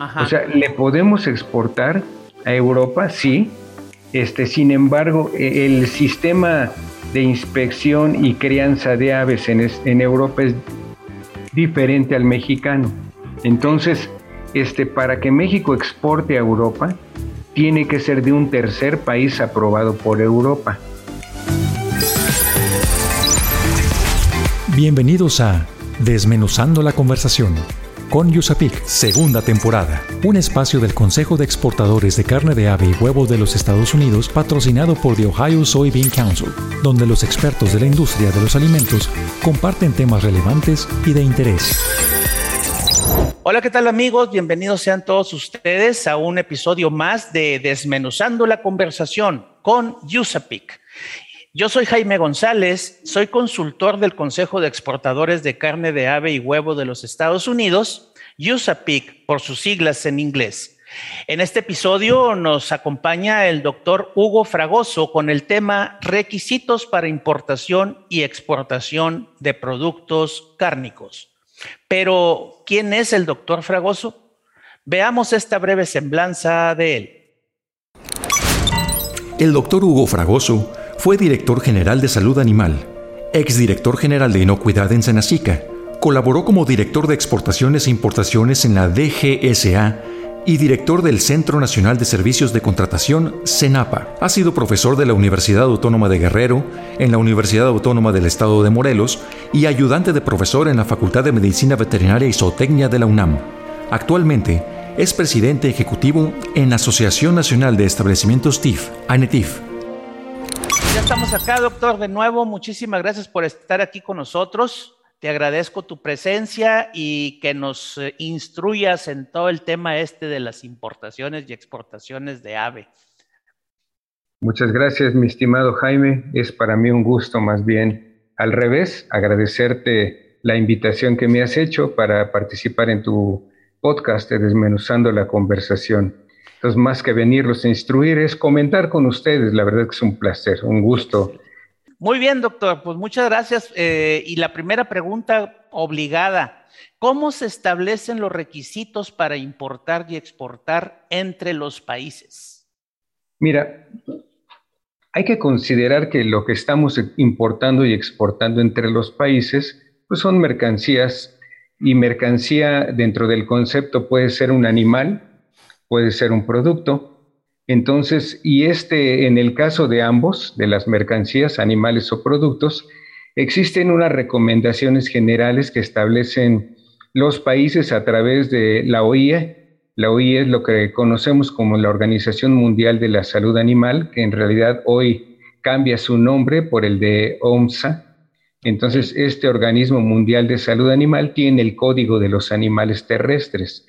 O sea, le podemos exportar a Europa, sí. Este, sin embargo, e, el sistema de inspección y crianza de aves en, en Europa es diferente al mexicano. Entonces, este, para que México exporte a Europa, tiene que ser de un tercer país aprobado por Europa. Bienvenidos a Desmenuzando la conversación con Yusapic, segunda temporada, un espacio del Consejo de Exportadores de Carne de Ave y Huevo de los Estados Unidos patrocinado por The Ohio Soybean Council, donde los expertos de la industria de los alimentos comparten temas relevantes y de interés. Hola, ¿qué tal amigos? Bienvenidos sean todos ustedes a un episodio más de Desmenuzando la conversación con Yusapic. Yo soy Jaime González, soy consultor del Consejo de Exportadores de Carne de Ave y Huevo de los Estados Unidos, USAPIC por sus siglas en inglés. En este episodio nos acompaña el doctor Hugo Fragoso con el tema requisitos para importación y exportación de productos cárnicos. Pero, ¿quién es el doctor Fragoso? Veamos esta breve semblanza de él. El doctor Hugo Fragoso fue director general de Salud Animal, exdirector general de Inocuidad en Senacica, colaboró como director de exportaciones e importaciones en la DGSA y director del Centro Nacional de Servicios de Contratación, CENAPA. Ha sido profesor de la Universidad Autónoma de Guerrero, en la Universidad Autónoma del Estado de Morelos y ayudante de profesor en la Facultad de Medicina Veterinaria y Zootecnia de la UNAM. Actualmente es presidente ejecutivo en la Asociación Nacional de Establecimientos TIF, ANETIF, estamos acá, doctor, de nuevo. Muchísimas gracias por estar aquí con nosotros. Te agradezco tu presencia y que nos eh, instruyas en todo el tema este de las importaciones y exportaciones de ave. Muchas gracias, mi estimado Jaime. Es para mí un gusto más bien al revés, agradecerte la invitación que me has hecho para participar en tu podcast de Desmenuzando la Conversación. Entonces, más que venirlos a instruir, es comentar con ustedes. La verdad que es un placer, un gusto. Muy bien, doctor. Pues muchas gracias. Eh, y la primera pregunta obligada. ¿Cómo se establecen los requisitos para importar y exportar entre los países? Mira, hay que considerar que lo que estamos importando y exportando entre los países pues son mercancías y mercancía dentro del concepto puede ser un animal, puede ser un producto. Entonces, y este, en el caso de ambos, de las mercancías, animales o productos, existen unas recomendaciones generales que establecen los países a través de la OIE. La OIE es lo que conocemos como la Organización Mundial de la Salud Animal, que en realidad hoy cambia su nombre por el de OMSA. Entonces, este Organismo Mundial de Salud Animal tiene el Código de los Animales Terrestres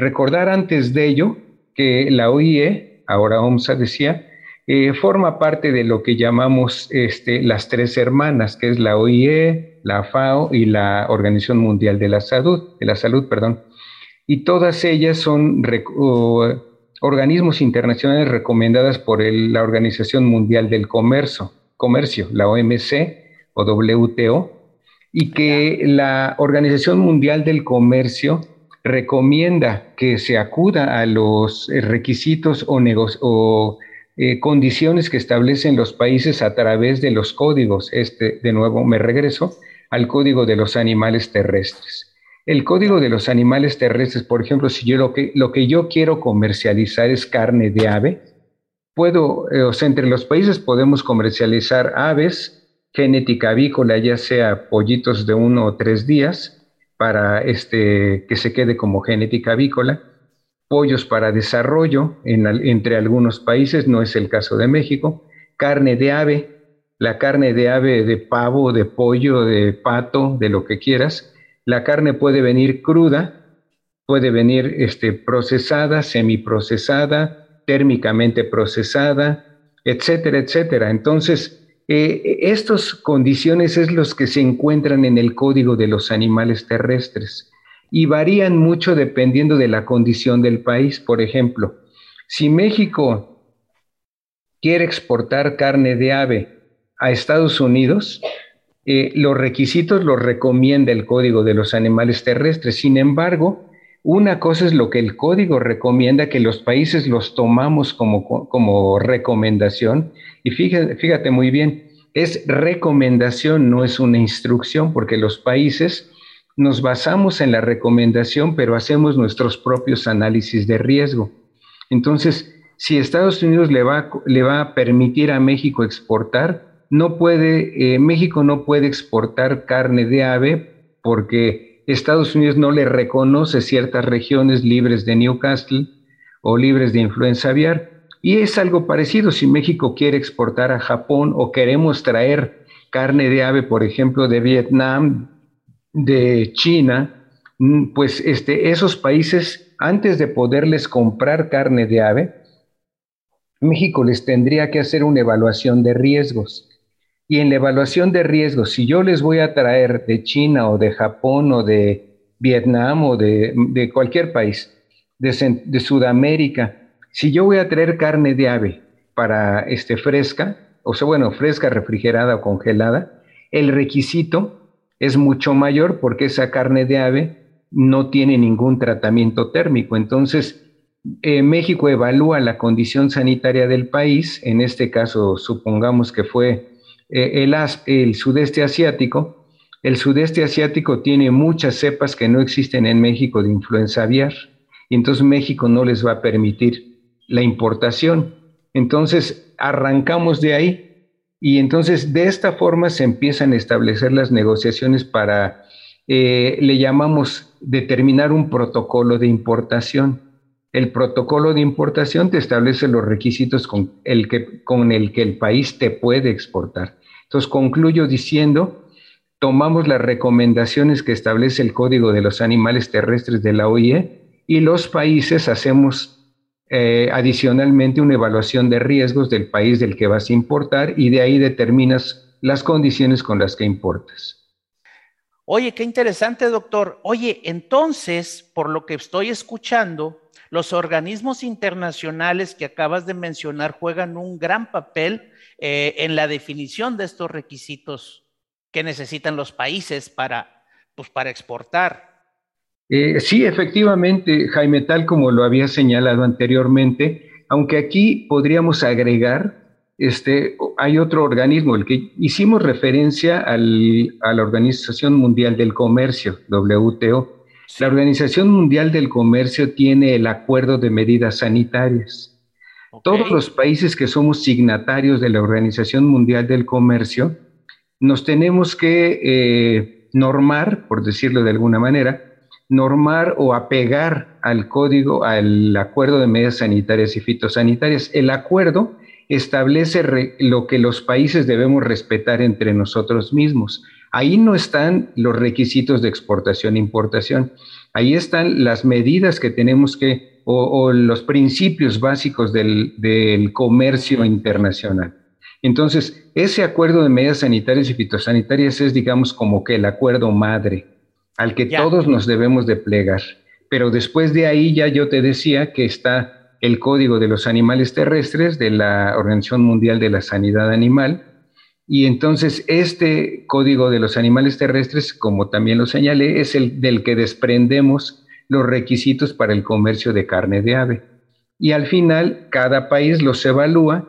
Recordar antes de ello que la OIE, ahora OMSA decía, eh, forma parte de lo que llamamos este, las tres hermanas, que es la OIE, la FAO y la Organización Mundial de la Salud, de la Salud, perdón. Y todas ellas son organismos internacionales recomendadas por la Organización Mundial del Comercio, Comercio, la OMC o WTO, y que la Organización Mundial del Comercio recomienda que se acuda a los eh, requisitos o, eh, condiciones que establecen los países a través de los códigos. Este, de nuevo, me regreso al código de los animales terrestres. El código de los animales terrestres, por ejemplo, si yo lo que, lo que yo quiero comercializar es carne de ave, puedo, eh, o sea, entre los países podemos comercializar aves, genética avícola, ya sea pollitos de uno o tres días, para este, que se quede como genética avícola, pollos para desarrollo entre algunos países, no es el caso de México, carne de ave, la carne de ave de pavo, de pollo, de pato, de lo que quieras. La carne puede venir cruda, puede venir este, procesada, semiprocesada, térmicamente procesada, etcétera, etcétera. Entonces, eh, estas condiciones es los que se encuentran en el código de los animales terrestres y varían mucho dependiendo de la condición del país. Por ejemplo, si México quiere exportar carne de ave a Estados Unidos, eh, los requisitos los recomienda el Código de los Animales Terrestres. Sin embargo, una cosa es lo que el código recomienda, que los países los tomamos como, como recomendación, y fíjate, muy bien, es recomendación, no es una instrucción, porque los países nos basamos en la recomendación, pero hacemos nuestros propios análisis de riesgo. Entonces, si Estados Unidos le va, le va a permitir a México exportar, no puede, eh, México no puede exportar carne de ave porque Estados Unidos no le reconoce ciertas regiones libres de Newcastle o libres de influenza aviar. Y es algo parecido si México quiere exportar a Japón o queremos traer carne de ave, por ejemplo, de Vietnam, de China, mm, pues este, esos países, antes de poderles comprar carne de ave, México les tendría que hacer una evaluación de riesgos. Y en la evaluación de riesgos, si yo les voy a traer de China o de Japón o de Vietnam o de, cualquier país, de, Sudamérica, si yo voy a traer carne de ave para este, fresca, o sea, bueno, fresca, refrigerada o congelada, el requisito es mucho mayor porque esa carne de ave no tiene ningún tratamiento térmico. Entonces, eh, México evalúa la condición sanitaria del país, en este caso supongamos que fue eh, el, sudeste asiático, el sudeste asiático tiene muchas cepas que no existen en México de influenza aviar, y entonces México no les va a permitir la importación. Entonces arrancamos de ahí y entonces de esta forma se empiezan a establecer las negociaciones para, eh, le llamamos determinar un protocolo de importación. El protocolo de importación te establece los requisitos con el que, con el, que el país te puede exportar. Entonces concluyo diciendo, tomamos las recomendaciones que establece el Código de los Animales Terrestres de la OIE y los países hacemos eh, adicionalmente una evaluación de riesgos del país del que vas a importar y de ahí determinas las condiciones con las que importas. Oye, qué interesante, doctor. Oye, entonces, por lo que estoy escuchando, los organismos internacionales que acabas de mencionar juegan un gran papel eh, en la definición de estos requisitos que necesitan los países para, pues, para exportar. Eh, sí, efectivamente, Jaime, tal como lo había señalado anteriormente, aunque aquí podríamos agregar, este, hay otro organismo, el que hicimos referencia al, a la Organización Mundial del Comercio, WTO. La Organización Mundial del Comercio tiene el acuerdo de medidas sanitarias. Todos los países que somos signatarios de la Organización Mundial del Comercio nos tenemos que eh, normar, por decirlo de alguna manera, normar o apegar al código, al acuerdo de medidas sanitarias y fitosanitarias. El acuerdo establece lo que los países debemos respetar entre nosotros mismos. Ahí no están los requisitos de exportación e importación. Ahí están las medidas que tenemos que o, los principios básicos del, comercio internacional. Entonces, ese acuerdo de medidas sanitarias y fitosanitarias es, digamos, como que el acuerdo madre al que todos nos debemos de plegar. Pero después de ahí ya yo te decía que está el Código de los Animales Terrestres de la Organización Mundial de la Sanidad Animal. Y entonces este Código de los Animales Terrestres, como también lo señalé, es el del que desprendemos los requisitos para el comercio de carne de ave. Y al final, cada país los evalúa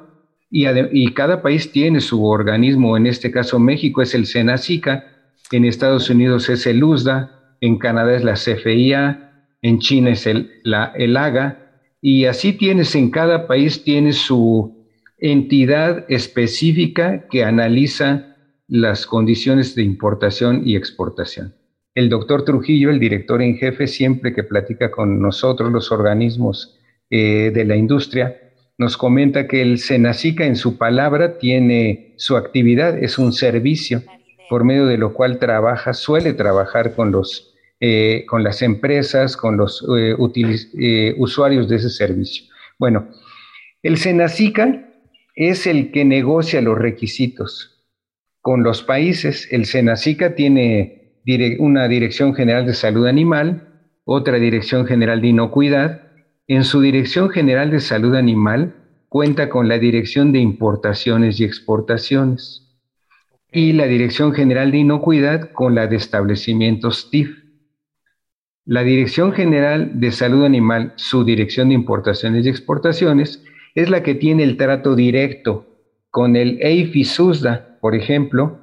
y, cada país tiene su organismo. En este caso, México es el Senacica, en Estados Unidos es el USDA, en Canadá es la CFIA, en China es el, la, el AGA, y así tienes en cada país, tiene su entidad específica que analiza las condiciones de importación y exportación. El doctor Trujillo, el director en jefe, siempre que platica con nosotros, los organismos eh, de la industria, nos comenta que el Senacica en su palabra tiene su actividad, es un servicio por medio de lo cual trabaja, suele trabajar con, los, eh, con las empresas, con los eh, usuarios de ese servicio. Bueno, el Senacica es el que negocia los requisitos con los países. El Senacica tiene una Dirección General de Salud Animal, otra Dirección General de Inocuidad. En su Dirección General de Salud Animal cuenta con la Dirección de Importaciones y Exportaciones y la Dirección General de Inocuidad con la de Establecimientos TIF. La Dirección General de Salud Animal, su Dirección de Importaciones y Exportaciones, es la que tiene el trato directo con el EIFI-SUSDA, por ejemplo,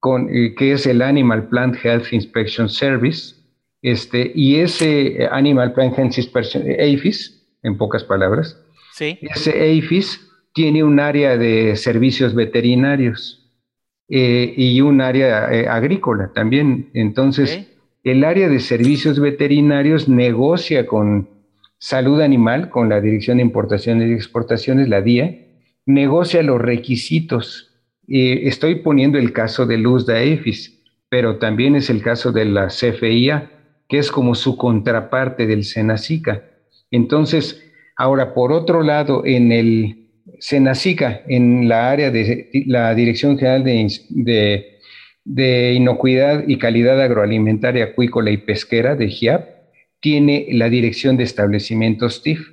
con, eh, que es el Animal Plant Health Inspection Service, este, y ese Animal Plant Health Inspection, EIFIS, en pocas palabras, ¿Sí? ese EIFIS tiene un área de servicios veterinarios eh, y un área eh, agrícola también. Entonces, el área de servicios veterinarios negocia con salud animal, con la Dirección de Importaciones y Exportaciones, la DIA, negocia los requisitos. Estoy poniendo el caso de Luz de EIFIS, pero también es el caso de la CFIA, que es como su contraparte del Senacica. Entonces, ahora, por otro lado, en el Senacica, en la área de la Dirección General de, de, Inocuidad y Calidad Agroalimentaria, Acuícola y Pesquera de GIAP, tiene la Dirección de Establecimientos TIF.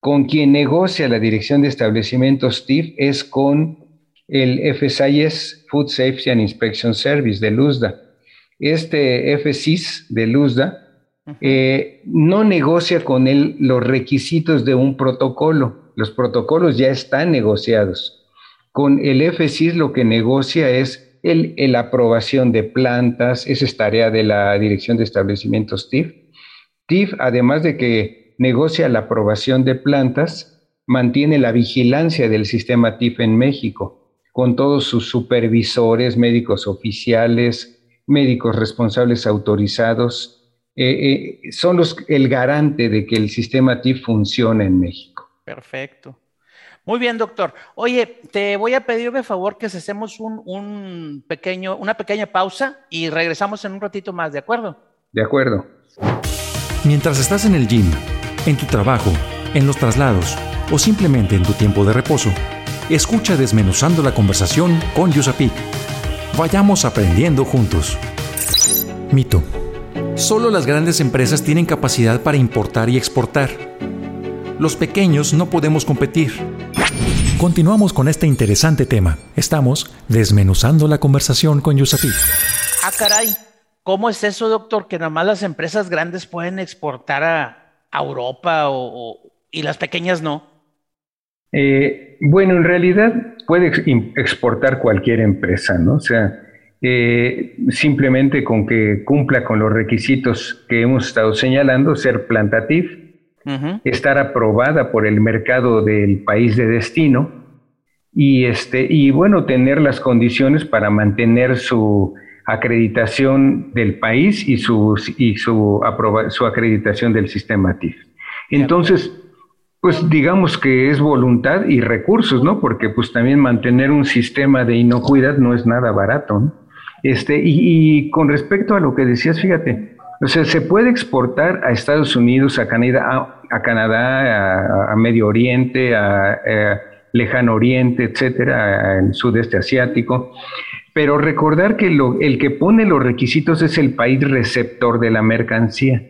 Con quien negocia la Dirección de Establecimientos TIF es con el FSIS, Food Safety and Inspection Service de LUSDA. Este FSIS de LUSDA eh, no negocia con él los requisitos de un protocolo. Los protocolos ya están negociados. Con el FSIS lo que negocia es el, la aprobación de plantas, esa es tarea de la Dirección de Establecimientos TIF. TIF, además de que negocia la aprobación de plantas, mantiene la vigilancia del sistema TIF en México, con todos sus supervisores, médicos oficiales, médicos responsables autorizados, eh, eh, son los, el garante de que el sistema TIF funcione en México. Perfecto. Muy bien, doctor. Oye, te voy a pedir de favor que hacemos un, un, pequeño, una pequeña pausa y regresamos en un ratito más, ¿de acuerdo? De acuerdo. Mientras estás en el gym, en tu trabajo, en los traslados o simplemente en tu tiempo de reposo, escucha desmenuzando la conversación con Yusapik. Vayamos aprendiendo juntos. Mito. Solo las grandes empresas tienen capacidad para importar y exportar. Los pequeños no podemos competir. Continuamos con este interesante tema. Estamos desmenuzando la conversación con Yusapik. Ah, caray. ¿Cómo es eso, doctor? Que nomás las empresas grandes pueden exportar a, Europa y las pequeñas no. Eh, bueno, en realidad puede exportar cualquier empresa, ¿no? O sea, eh, simplemente con que cumpla con los requisitos que hemos estado señalando, ser plantatif, estar aprobada por el mercado del país de destino y, este, y bueno, tener las condiciones para mantener su acreditación del país y, su, y su, su acreditación del sistema TIF. Entonces, pues digamos que es voluntad y recursos, ¿no? Porque pues también mantener un sistema de inocuidad no es nada barato, ¿no? Este, y, con respecto a lo que decías, fíjate, o sea, se puede exportar a Estados Unidos, a Canadá, a, Canadá, a, Medio Oriente, a, Lejano Oriente, etcétera, el sudeste asiático. Pero recordar que el que pone los requisitos es el país receptor de la mercancía.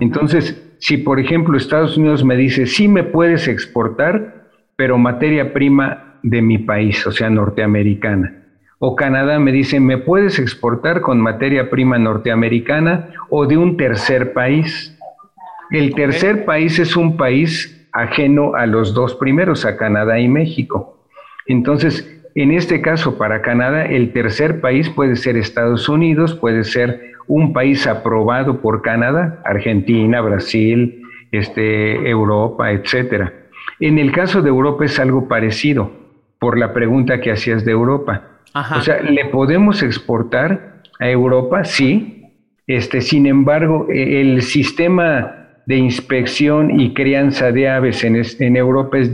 Entonces, si por ejemplo Estados Unidos me dice, sí me puedes exportar, pero materia prima de mi país, o sea, norteamericana o Canadá me dice, ¿me puedes exportar con materia prima norteamericana o de un tercer país? El tercer país es un país ajeno a los dos primeros, a Canadá y México. Entonces, en este caso, para Canadá, el tercer país puede ser Estados Unidos, puede ser un país aprobado por Canadá, Argentina, Brasil, este, Europa, etcétera. En el caso de Europa es algo parecido, por la pregunta que hacías de Europa. O sea, le podemos exportar a Europa, sí. Este, sin embargo, e, el sistema de inspección y crianza de aves en, en Europa es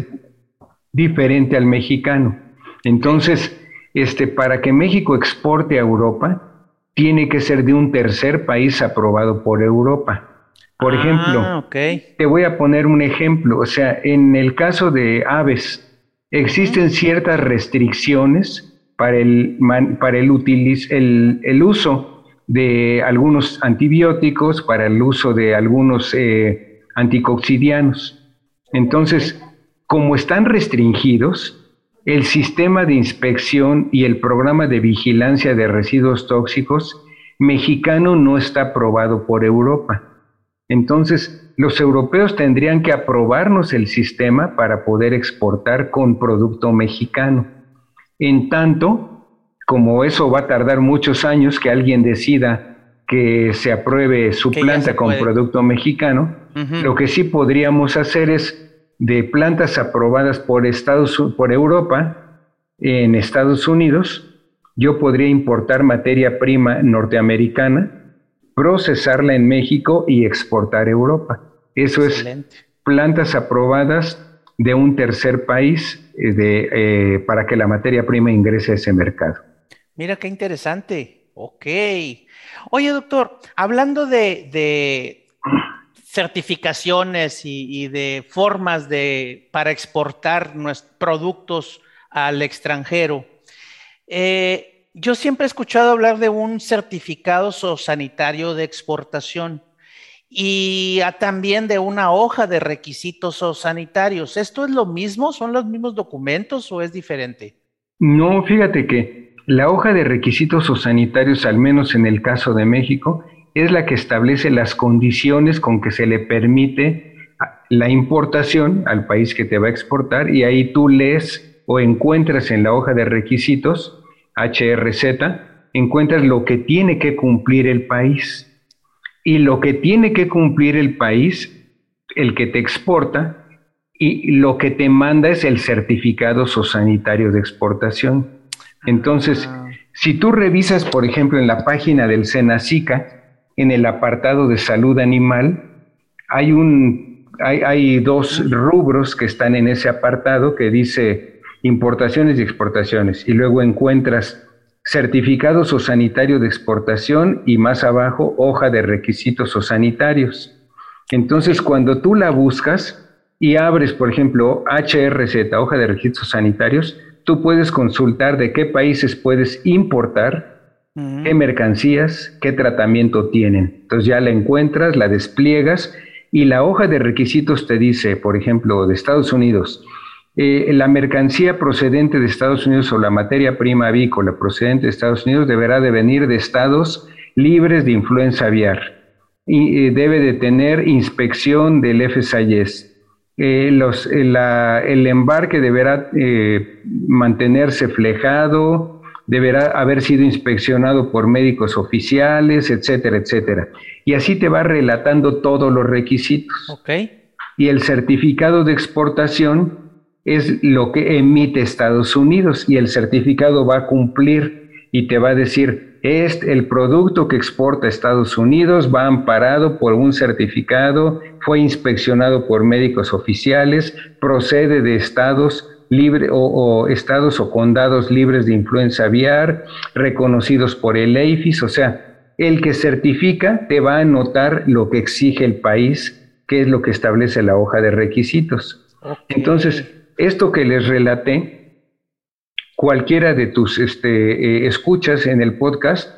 diferente al mexicano. Entonces, este, para que México exporte a Europa, tiene que ser de un tercer país aprobado por Europa. Por ah, ejemplo, te voy a poner un ejemplo. O sea, en el caso de aves, existen ciertas restricciones para el, para el, el, el uso de algunos antibióticos, para el uso de algunos eh, anticoxidianos. Entonces, como están restringidos, el sistema de inspección y el programa de vigilancia de residuos tóxicos mexicano no está aprobado por Europa. Entonces, los europeos tendrían que aprobarnos el sistema para poder exportar con producto mexicano. En tanto, como eso va a tardar muchos años que alguien decida que se apruebe su planta con producto mexicano, lo que sí podríamos hacer es de plantas aprobadas por Estados por Europa en Estados Unidos, yo podría importar materia prima norteamericana, procesarla en México y exportar a Europa. Eso es plantas aprobadas de un tercer país eh, de, eh, para que la materia prima ingrese a ese mercado. Mira qué interesante. Ok. Oye, doctor, hablando de, certificaciones y, de formas de, para exportar nuestros productos al extranjero, eh, yo siempre he escuchado hablar de un certificado sanitario de exportación y también de una hoja de requisitos sanitarios. ¿Esto es lo mismo? ¿Son los mismos documentos o es diferente? No, fíjate que la hoja de requisitos sanitarios, al menos en el caso de México, es la que establece las condiciones con que se le permite la importación al país que te va a exportar y ahí tú lees o encuentras en la hoja de requisitos HRZ, encuentras lo que tiene que cumplir el país. Y lo que tiene que cumplir el país, el que te exporta, y lo que te manda es el certificado sanitario de exportación. Entonces, ah. si tú revisas, por ejemplo, en la página del Senacica, en el apartado de salud animal, hay, un, hay, dos rubros que están en ese apartado que dice importaciones y exportaciones, y luego encuentras certificados o sanitario de exportación y más abajo hoja de requisitos o sanitarios. Entonces, cuando tú la buscas y abres, por ejemplo, HRZ, hoja de requisitos sanitarios, tú puedes consultar de qué países puedes importar, qué mercancías, qué tratamiento tienen. Entonces ya la encuentras, la despliegas y la hoja de requisitos te dice, por ejemplo, de Estados Unidos, eh, la mercancía procedente de Estados Unidos o la materia prima avícola procedente de Estados Unidos deberá de venir de estados libres de influenza aviar y eh, debe de tener inspección del FSIS eh, el embarque deberá mantenerse flejado, deberá haber sido inspeccionado por médicos oficiales, etcétera, etcétera. Y así te va relatando todos los requisitos. Okay. Y el certificado de exportación es lo que emite Estados Unidos y el certificado va a cumplir y te va a decir, es el producto que exporta Estados Unidos, va amparado por un certificado, fue inspeccionado por médicos oficiales, procede de estados libres o, estados o condados libres de influenza aviar, reconocidos por el EIFIS, o sea, el que certifica te va a anotar lo que exige el país, que es lo que establece la hoja de requisitos. Entonces, esto que les relaté cualquiera de tus este, eh, escuchas en el podcast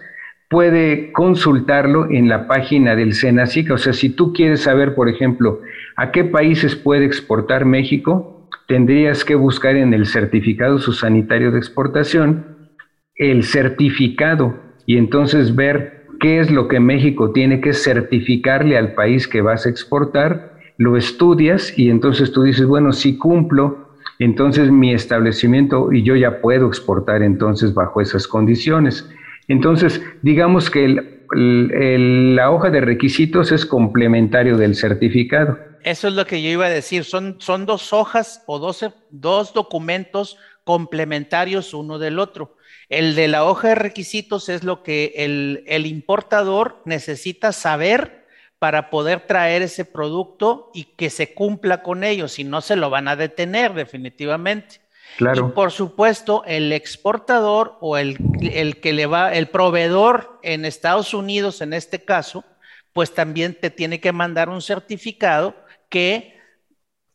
puede consultarlo en la página del SENACICA. O sea, si tú quieres saber, por ejemplo, a qué países puede exportar México, tendrías que buscar en el certificado sanitario de exportación el certificado y entonces ver qué es lo que México tiene que certificarle al país que vas a exportar, lo estudias y entonces tú dices, bueno, si cumplo entonces mi establecimiento y yo ya puedo exportar entonces bajo esas condiciones. Entonces, digamos que la hoja de requisitos es complementario del certificado. Eso es lo que yo iba a decir, son, son dos hojas o dos, dos documentos complementarios uno del otro. El de la hoja de requisitos es lo que el, el importador necesita saber para poder traer ese producto y que se cumpla con ello, si no se lo van a detener definitivamente. Claro. Y por supuesto, el exportador o el, el que le va, el proveedor en Estados Unidos, en este caso, pues también te tiene que mandar un certificado que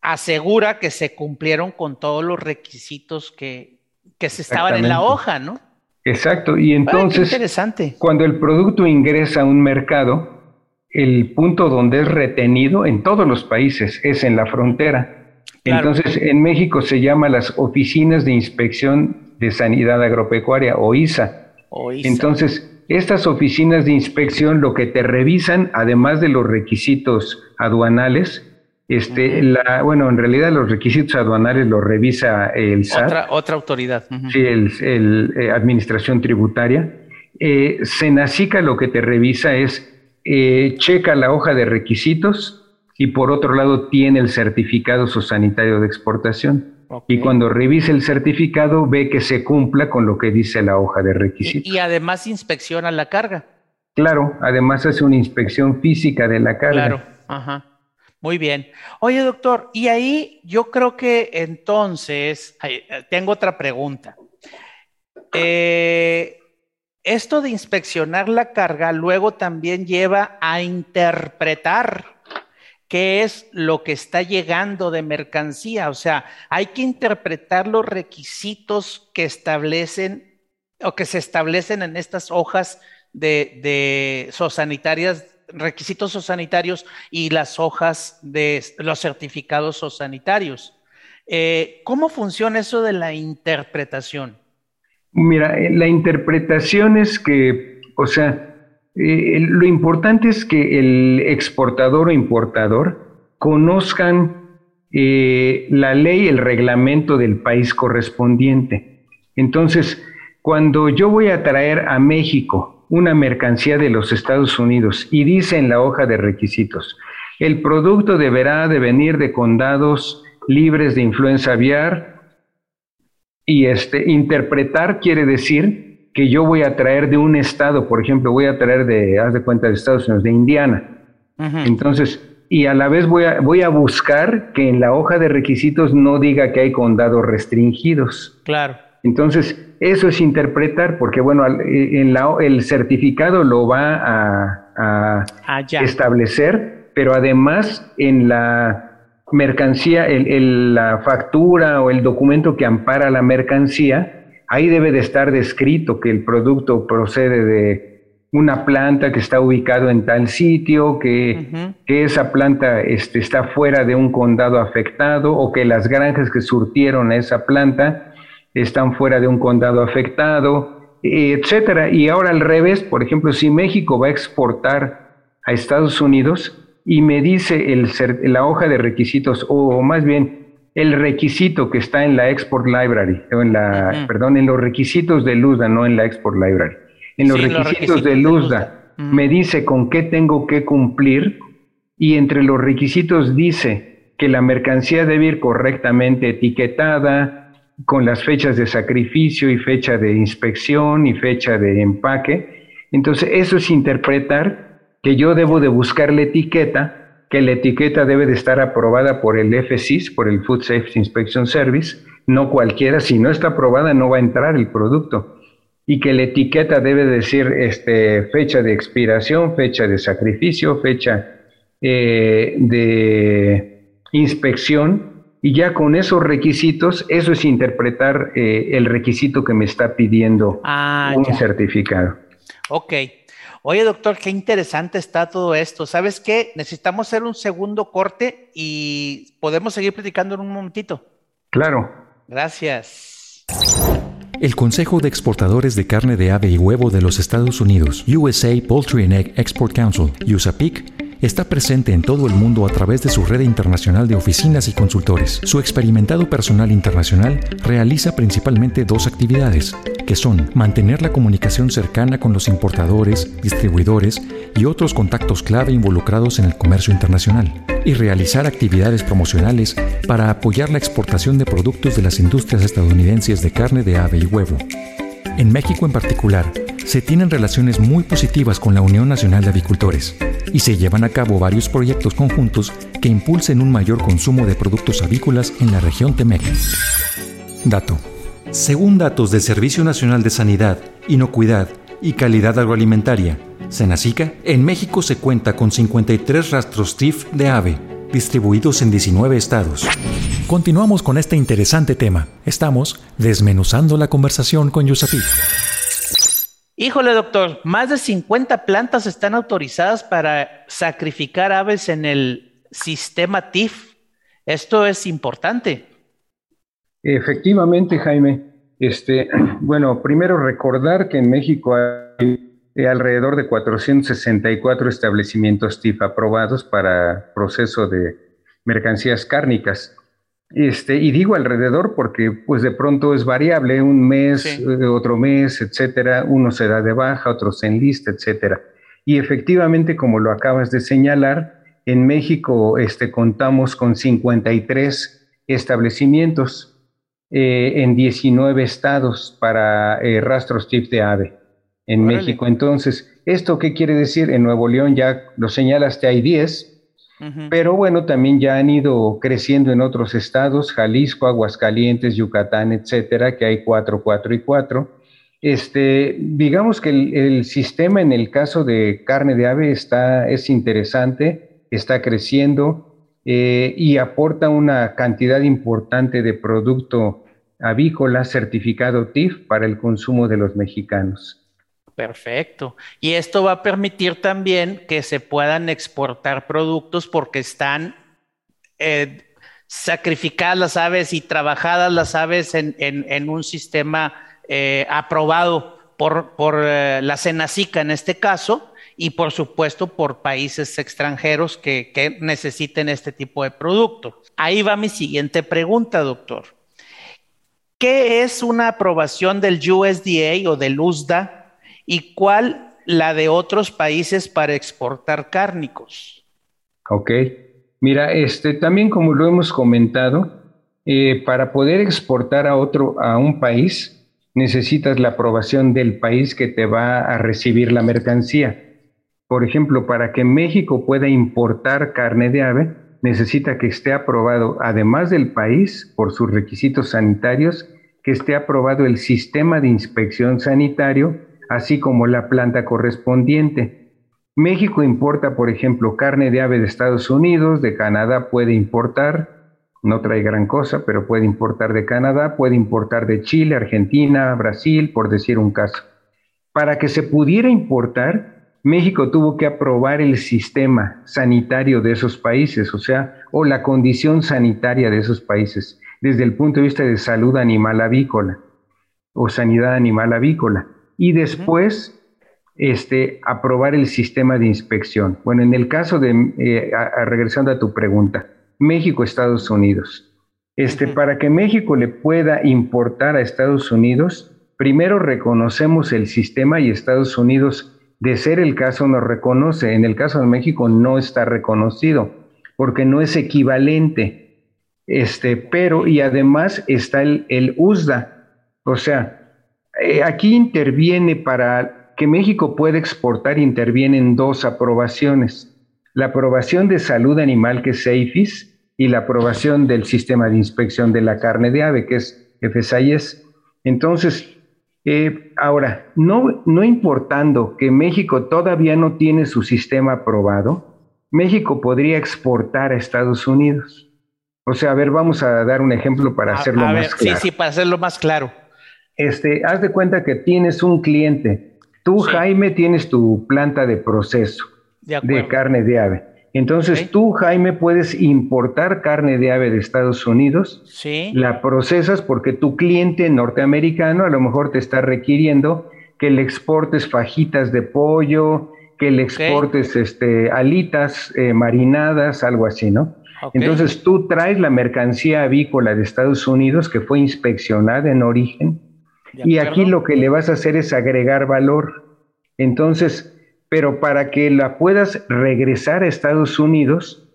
asegura que se cumplieron con todos los requisitos que, que se estaban en la hoja, ¿no? Exacto. Y entonces, interesante. cuando el producto ingresa a un mercado, el punto donde es retenido en todos los países es en la frontera. Entonces, en México se llama las Oficinas de Inspección de Sanidad Agropecuaria o ISA. Entonces, estas oficinas de inspección lo que te revisan, además de los requisitos aduanales, este, la, bueno, en realidad los requisitos aduanales los revisa el SAT. Otra, otra autoridad. Sí, el, eh, Administración Tributaria. Eh, Senacica lo que te revisa es, eh, checa la hoja de requisitos y por otro lado tiene el certificado sanitario de exportación. Y cuando revisa el certificado ve que se cumpla con lo que dice la hoja de requisitos. Y, además inspecciona la carga. Claro, además hace una inspección física de la carga. Claro, ajá. Muy bien. Oye, doctor, y ahí yo creo que entonces, tengo otra pregunta. Eh, esto de inspeccionar la carga luego también lleva a interpretar qué es lo que está llegando de mercancía. O sea, hay que interpretar los requisitos que establecen o que se establecen en estas hojas de, de sosanitarias, requisitos sosanitarios y las hojas de los certificados sosanitarios. Eh, ¿Cómo funciona eso de la interpretación? Mira, eh, la interpretación es que, o sea, eh, lo importante es que el exportador o importador conozcan la ley, el reglamento del país correspondiente. Entonces, cuando yo voy a traer a México una mercancía de los Estados Unidos y dice en la hoja de requisitos, el producto deberá de venir de condados libres de influenza aviar y este, interpretar quiere decir que yo voy a traer de un estado, por ejemplo, voy a traer de, haz de cuenta, de Estados Unidos, de Indiana. Entonces, y a la vez voy a, voy a buscar que en la hoja de requisitos no diga que hay condados restringidos. Claro. Entonces, eso es interpretar, porque bueno, e, en la, el certificado lo va a, a ah, establecer, pero además en la mercancía, el, la factura o el documento que ampara la mercancía, ahí debe de estar descrito que el producto procede de una planta que está ubicado en tal sitio, que, esa planta este, está fuera de un condado afectado o que las granjas que surtieron a esa planta están fuera de un condado afectado, etcétera. Y ahora al revés, por ejemplo, si México va a exportar a Estados Unidos y me dice el, la hoja de requisitos, o más bien el requisito que está en la Export Library, o en la, perdón, en los requisitos de LUSDA, no en la Export Library. En los, requisitos, de LUSDA, me dice con qué tengo que cumplir y entre los requisitos dice que la mercancía debe ir correctamente etiquetada, con las fechas de sacrificio y fecha de inspección y fecha de empaque. Entonces, eso es interpretar que yo debo de buscar la etiqueta que la etiqueta debe de estar aprobada por el FSIS, por el Food Safety Inspection Service, no cualquiera, si no está aprobada no va a entrar el producto. Y que la etiqueta debe decir este, fecha de expiración, fecha de sacrificio, fecha eh, de inspección, y ya con esos requisitos, eso es interpretar eh, el requisito que me está pidiendo ah, un certificado. Ok. Oye, doctor, qué interesante está todo esto. ¿Sabes qué? Necesitamos hacer un segundo corte y podemos seguir platicando en un momentito. Claro. Gracias. El Consejo de Exportadores de Carne de Ave y Huevo de los Estados Unidos, USA Poultry and Egg Export Council, USAPIC, Está presente en todo el mundo a través de su red internacional de oficinas y consultores. Su experimentado personal internacional realiza principalmente dos actividades, que son mantener la comunicación cercana con los importadores, distribuidores y otros contactos clave involucrados en el comercio internacional, y realizar actividades promocionales para apoyar la exportación de productos de las industrias estadounidenses de carne de ave y huevo. En México en particular, se tienen relaciones muy positivas con la Unión Nacional de Avicultores y se llevan a cabo varios proyectos conjuntos que impulsen un mayor consumo de productos avícolas en la región Temec. Dato. Según datos del Servicio Nacional de Sanidad, Inocuidad y Calidad Agroalimentaria, Senacica, en México se cuenta con 53 rastros TIF de ave, distribuidos en 19 estados. Continuamos con este interesante tema. Estamos desmenuzando la conversación con Yusapi. Híjole, doctor, más de 50 plantas están autorizadas para sacrificar aves en el sistema TIF. Esto es importante. Efectivamente, Jaime. Este, bueno, primero recordar que en México hay eh, alrededor de 464 establecimientos TIF aprobados para proceso de mercancías cárnicas. Este, y digo alrededor porque pues de pronto es variable, un mes, eh, otro mes, etcétera, uno se da de baja, otro se enlista, etcétera. Y efectivamente, como lo acabas de señalar, en México este, contamos con 53 establecimientos eh, en 19 estados para eh, rastros TIP de ave en México. Entonces, ¿esto qué quiere decir? En Nuevo León ya lo señalaste, hay 10, pero bueno, también ya han ido creciendo en otros estados, Jalisco, Aguascalientes, Yucatán, etcétera, que hay cuatro, cuatro y cuatro. Este, digamos que el, sistema en el caso de carne de ave está, es interesante, está creciendo eh, y aporta una cantidad importante de producto avícola certificado TIF para el consumo de los mexicanos. Perfecto. Y esto va a permitir también que se puedan exportar productos porque están eh, sacrificadas las aves y trabajadas las aves en, un sistema eh, aprobado por, eh, la Senacica en este caso y por supuesto por países extranjeros que, que necesiten este tipo de producto. Ahí va mi siguiente pregunta, doctor. ¿Qué es una aprobación del USDA o del USDA y cuál la de otros países para exportar cárnicos. Ok. Mira, este, también como lo hemos comentado, eh, para poder exportar a otro, a un país, necesitas la aprobación del país que te va a recibir la mercancía. Por ejemplo, para que México pueda importar carne de ave, necesita que esté aprobado, además del país, por sus requisitos sanitarios, que esté aprobado el sistema de inspección sanitario así como la planta correspondiente. México importa, por ejemplo, carne de ave de Estados Unidos, de Canadá puede importar, no trae gran cosa, pero puede importar de Canadá, puede importar de Chile, Argentina, Brasil, por decir un caso. Para que se pudiera importar, México tuvo que aprobar el sistema sanitario de esos países, o sea, o la condición sanitaria de esos países, desde el punto de vista de salud animal avícola o sanidad animal avícola y después este, aprobar el sistema de inspección. Bueno, en el caso de, eh, regresando a tu pregunta, México, Estados Unidos. Este, Para que México le pueda importar a Estados Unidos, primero reconocemos el sistema y Estados Unidos, de ser el caso, nos reconoce. En el caso de México no está reconocido porque no es equivalente. Este, pero, y además está el, el USDA, o sea, eh, aquí interviene para que México pueda exportar, intervienen dos aprobaciones. La aprobación de salud animal, que es y la aprobación del sistema de inspección de la carne de ave, que es FSIS. Entonces, eh, ahora, no, no importando que México todavía no tiene su sistema aprobado, México podría exportar a Estados Unidos. O sea, a ver, vamos a dar un ejemplo para hacerlo más claro. Sí, sí, para hacerlo más claro este, haz de cuenta que tienes un cliente. Tú, Jaime, tienes tu planta de proceso de, carne de ave. Entonces tú, Jaime, puedes importar carne de ave de Estados Unidos. Sí. La procesas porque tu cliente norteamericano a lo mejor te está requiriendo que le exportes fajitas de pollo, que le exportes este, alitas eh, marinadas, algo así, ¿no? Entonces tú traes la mercancía avícola de Estados Unidos que fue inspeccionada en origen y aquí lo que le vas a hacer es agregar valor. Entonces, pero para que la puedas regresar a Estados Unidos,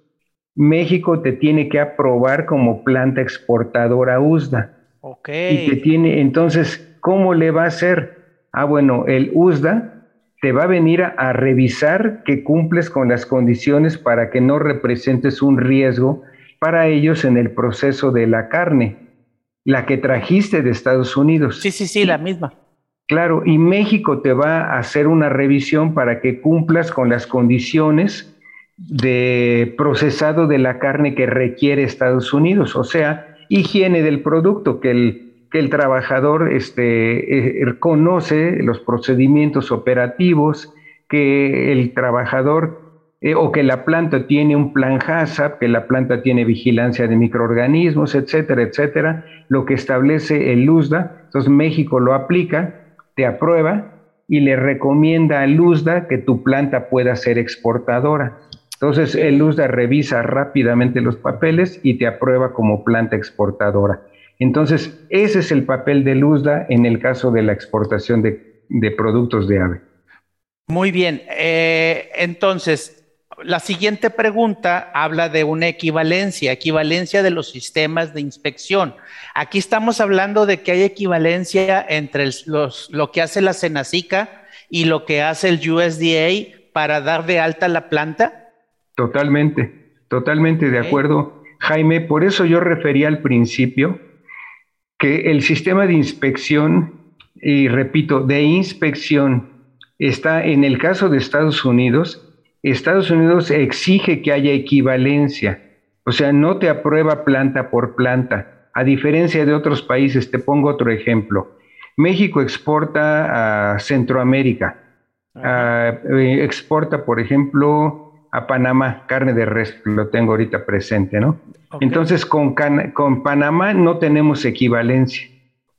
México te tiene que aprobar como planta exportadora USDA. Ok. Y te tiene, entonces, ¿cómo le va a hacer? Ah, bueno, el USDA te va a venir a, a, revisar que cumples con las condiciones para que no representes un riesgo para ellos en el proceso de la carne la que trajiste de Estados Unidos. Sí, sí, sí, la misma. Claro, y México te va a hacer una revisión para que cumplas con las condiciones de procesado de la carne que requiere Estados Unidos, o sea, higiene del producto, que el, que el trabajador este, eh, conoce los procedimientos operativos, que el trabajador eh, o que la planta tiene un plan HACCP, que la planta tiene vigilancia de microorganismos, etcétera, etcétera, lo que establece el USDA. Entonces México lo aplica, te aprueba y le recomienda a Luzda que tu planta pueda ser exportadora. Entonces, el Luzda revisa rápidamente los papeles y te aprueba como planta exportadora. Entonces, ese es el papel de Luzda en el caso de la exportación de, productos de ave. Muy bien. Eh, entonces, la siguiente pregunta habla de una equivalencia, equivalencia de los sistemas de inspección. Aquí estamos hablando de que hay equivalencia entre lo que hace la Senacica y lo que hace el USDA para dar de alta la planta. Totalmente, totalmente de acuerdo, Jaime. Por eso yo refería al principio que el sistema de inspección, y repito, de inspección, está en el caso de Estados Unidos, Estados Unidos exige que haya equivalencia, o sea, no te aprueba planta por planta, a diferencia de otros países. Te pongo otro ejemplo. México exporta a Centroamérica, eh, exporta, por ejemplo, a Panamá, carne de res, lo tengo ahorita presente, ¿no? Entonces, con, con Panamá no tenemos equivalencia.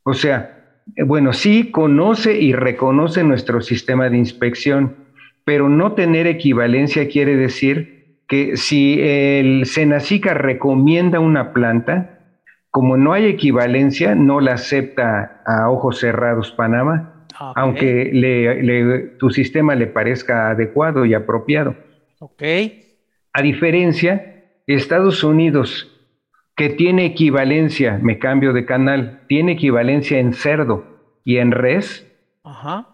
O sea, eh, bueno, sí conoce y reconoce nuestro sistema de inspección, pero no tener equivalencia quiere decir que si el Senacica recomienda una planta, como no hay equivalencia, no la acepta a ojos cerrados Panamá, aunque tu sistema le parezca adecuado y apropiado. Ok. A diferencia, Estados Unidos, que tiene equivalencia, me cambio de canal, tiene equivalencia en cerdo y en res, Ajá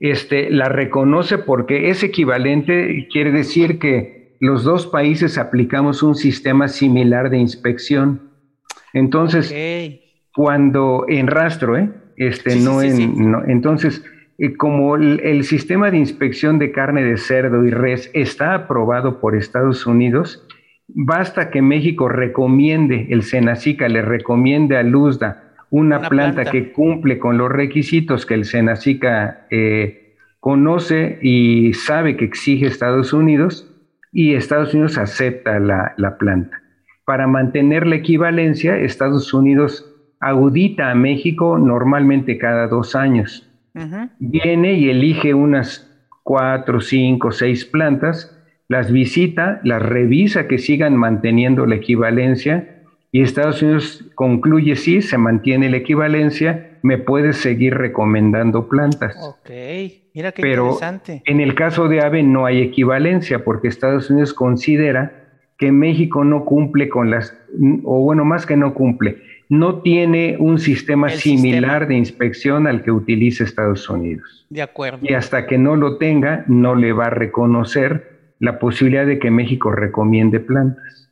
este, la reconoce porque es equivalente, quiere decir que los dos países aplicamos un sistema similar de inspección. Entonces, cuando en rastro, ¿eh? este, no en, entonces, eh, como el, sistema de inspección de carne de cerdo y res está aprobado por Estados Unidos, basta que México recomiende, el Senacica le recomiende a Luzda una, planta, que cumple con los requisitos que el Senacica eh, conoce y sabe que exige Estados Unidos y Estados Unidos acepta la, planta. Para mantener la equivalencia, Estados Unidos audita a México normalmente cada dos años. Viene y elige unas cuatro, cinco, seis plantas, las visita, las revisa que sigan manteniendo la equivalencia y Estados Unidos concluye, sí, se mantiene la equivalencia, me puedes seguir recomendando plantas. Ok, mira qué Pero interesante. En el caso de ave no hay equivalencia porque Estados Unidos considera que México no cumple con las, o bueno, más que no cumple, no tiene un sistema similar de inspección al que utiliza Estados Unidos. De acuerdo. Y hasta que no lo tenga, no le va a reconocer la posibilidad de que México recomiende plantas.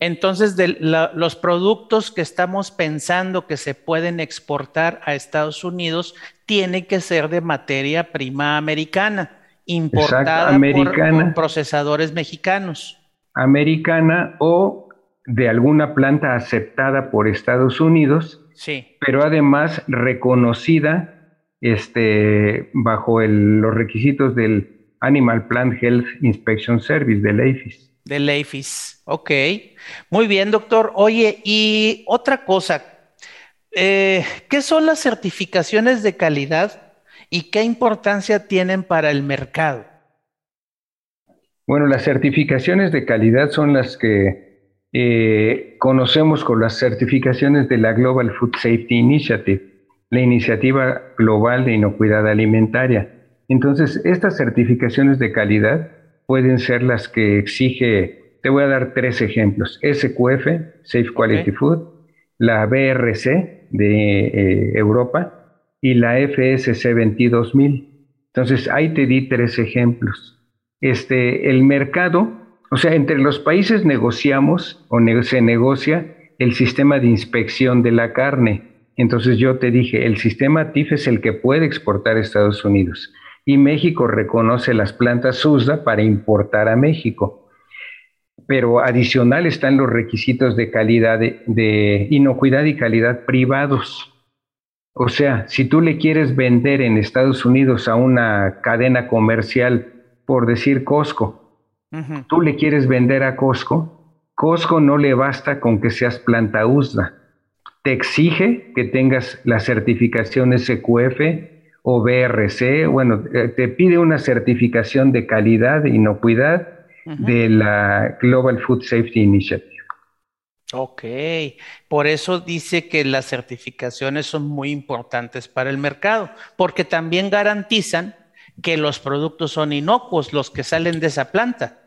Entonces, de los productos que estamos pensando que se pueden exportar a Estados Unidos tienen que ser de materia prima americana, importada Por, procesadores mexicanos. Americana o de alguna planta aceptada por Estados Unidos, sí. pero además reconocida este, bajo los requisitos del Animal Plant Health Inspection Service, del APHIS. Del APHIS, ok. Muy bien, doctor. Oye, y otra cosa, eh, ¿qué son las certificaciones de calidad y qué importancia tienen para el mercado? Bueno, las certificaciones de calidad son las que eh, conocemos con las certificaciones de la Global Food Safety Initiative, la iniciativa global de inocuidad alimentaria. Entonces, estas certificaciones de calidad pueden ser las que exige, te voy a dar tres ejemplos, SQF, Safe Quality Food, la BRC de eh, Europa y la FSC 22000. Entonces, ahí te di tres ejemplos. Este, el mercado, o sea, entre los países negociamos o se negocia el sistema de inspección de la carne. Entonces yo te dije, el sistema TIF es el que puede exportar a Estados Unidos y México reconoce las plantas USDA para importar a México. Pero adicional están los requisitos de calidad, de, inocuidad y calidad privados. O sea, si tú le quieres vender en Estados Unidos a una cadena comercial, por decir Costco, tú le quieres vender a Costco, Costco no le basta con que seas planta USDA. Te exige que tengas la certificación SQF o BRC, bueno, eh, te pide una certificación de calidad e inocuidad de la Global Food Safety Initiative. Ok, por eso dice que las certificaciones son muy importantes para el mercado, porque también garantizan que los productos son inocuos, los que salen de esa planta.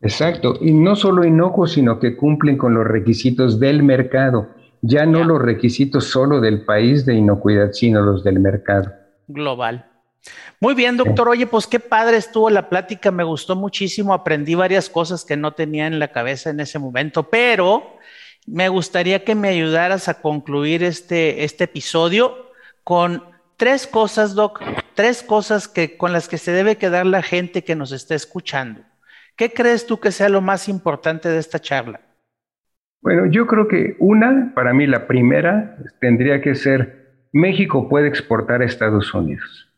Exacto, y no solo inocuos, sino que cumplen con los requisitos del mercado, ya no los requisitos solo del país de inocuidad, sino los del mercado. Global. Muy bien, doctor. Oye, pues qué padre estuvo la plática, me gustó muchísimo, aprendí varias cosas que no tenía en la cabeza en ese momento, pero me gustaría que me ayudaras a concluir este, este episodio con tres cosas, Doc, tres cosas que, con las que se debe quedar la gente que nos está escuchando. ¿Qué crees tú que sea lo más importante de esta charla? Bueno, yo creo que una, para mí la primera, tendría que ser México puede exportar a Estados Unidos.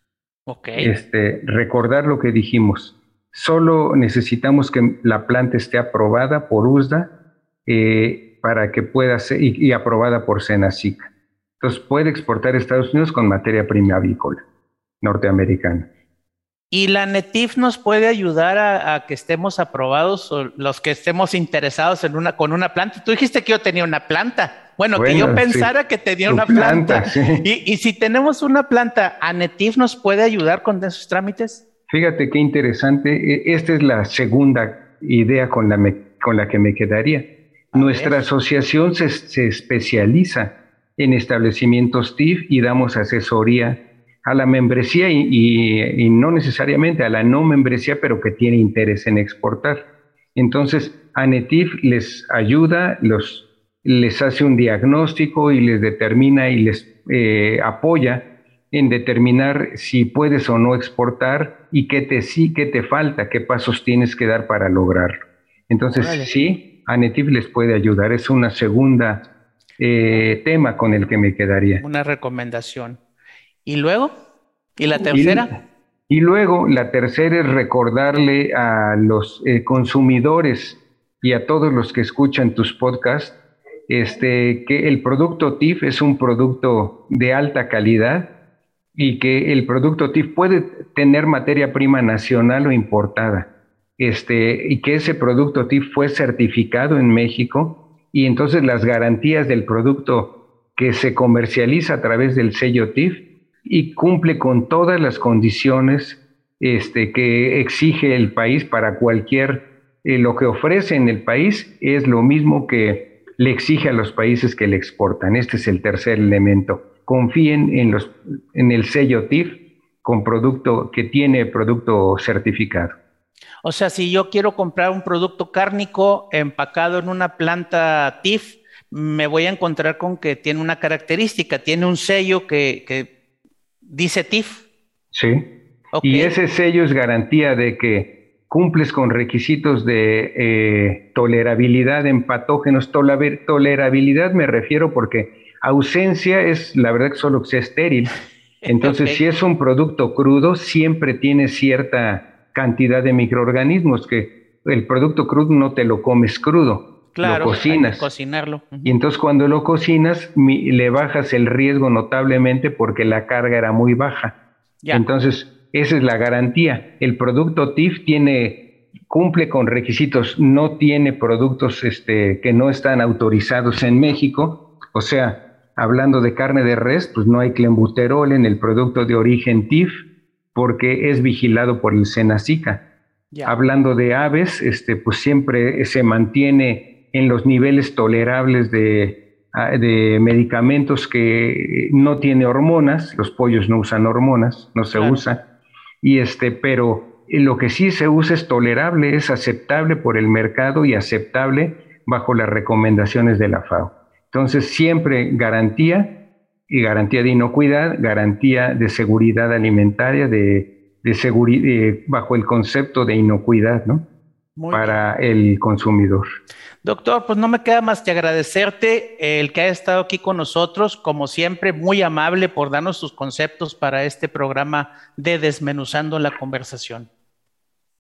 Ok. Este, recordar lo que dijimos. Solo necesitamos que la planta esté aprobada por USDA eh, para que pueda ser y, aprobada por Senacica. Entonces puede exportar a Estados Unidos con materia prima avícola norteamericana. ¿Y la NETIF nos puede ayudar a, que estemos aprobados o los que estemos interesados en una, con una planta? Tú dijiste que yo tenía una planta. Bueno, que yo pensara que tenía una planta. y, si tenemos una planta, ¿ANETIF nos puede ayudar con esos trámites? Fíjate qué interesante. E, esta es la segunda idea con la, con la que me quedaría. Nuestra asociación se, se especializa en establecimientos TIF y damos asesoría a la membresía y, no necesariamente a la no membresía, pero que tiene interés en exportar. Entonces, ANETIF les ayuda, los, les hace un diagnóstico y les determina y les eh, apoya en determinar si puedes o no exportar y qué te sí, qué te falta, qué pasos tienes que dar para lograrlo. Entonces, sí, ANETIF les puede ayudar. Es una segunda eh, tema con el que me quedaría. Una recomendación. ¿Y luego? ¿Y la tercera? Y, luego la tercera es recordarle a los eh, consumidores y a todos los que escuchan tus podcasts este, que el producto TIF es un producto de alta calidad y que el producto TIF puede tener materia prima nacional o importada. Este, y que ese producto TIF fue certificado en México y entonces las garantías del producto que se comercializa a través del sello TIF y cumple con todas las condiciones este, que exige el país para cualquier, eh, lo que ofrece en el país es lo mismo que le exige a los países que le exportan. Este es el tercer elemento. Confíen en, los, en el sello TIF con producto que tiene producto certificado. O sea, si yo quiero comprar un producto cárnico empacado en una planta TIF, me voy a encontrar con que tiene una característica, tiene un sello que, que Dice TIF. Sí. Y ese sello es garantía de que cumples con requisitos de eh, tolerabilidad en patógenos. tolerabilidad me refiero porque ausencia es la verdad que solo que sea estéril. Entonces, si es un producto crudo, siempre tiene cierta cantidad de microorganismos que el producto crudo no te lo comes crudo Claro, lo cocinas. cocinarlo. Y entonces cuando lo cocinas, le bajas el riesgo notablemente porque la carga era muy baja. Entonces, esa es la garantía. El producto TIF tiene, cumple con requisitos, no tiene productos este, que no están autorizados en México. O sea, hablando de carne de res, pues no hay clenbuterol en el producto de origen TIF porque es vigilado por el Senacica. Hablando de aves, este, pues siempre se mantiene en los niveles tolerables ah, de, medicamentos que no tiene hormonas, los pollos no usan hormonas, no se usa, y este, pero lo que sí se usa es tolerable, es aceptable por el mercado y aceptable bajo las recomendaciones de la FAO. Entonces, siempre garantía y garantía de inocuidad, garantía de seguridad alimentaria, de, de bajo el concepto de inocuidad, ¿no? Para el consumidor. Doctor, pues no me queda más que agradecerte el que haya estado aquí con nosotros, como siempre, muy amable por darnos sus conceptos para este programa de Desmenuzando la Conversación.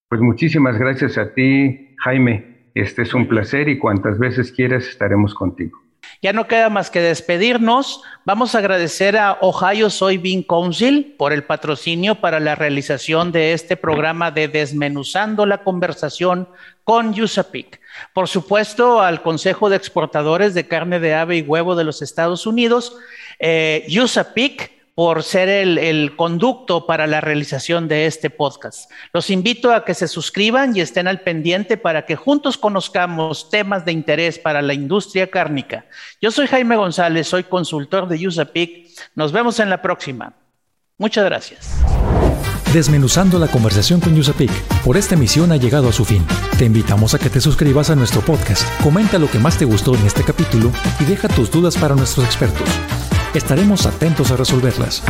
Pues muchísimas gracias a ti, Jaime. Este es un placer y cuantas veces quieras estaremos contigo. Ya no queda más que despedirnos. Vamos a agradecer a Ohio Soybean Council por el patrocinio para la realización de este programa de Desmenuzando la conversación con USAPIC. Por supuesto, al Consejo de Exportadores de Carne de Ave y Huevo de los Estados Unidos, eh, USAPIC, por ser el, conducto para la realización de este podcast. Los invito a que se suscriban y estén al pendiente para que juntos conozcamos temas de interés para la industria cárnica. Yo soy Jaime González, soy consultor de USAPIC. Nos vemos en la próxima. Muchas gracias. Desmenuzando la conversación con USAPIC, por esta emisión ha llegado a su fin. Te invitamos a que te suscribas a nuestro podcast, comenta lo que más te gustó en este capítulo y deja tus dudas para nuestros expertos. Estaremos atentos a resolverlas.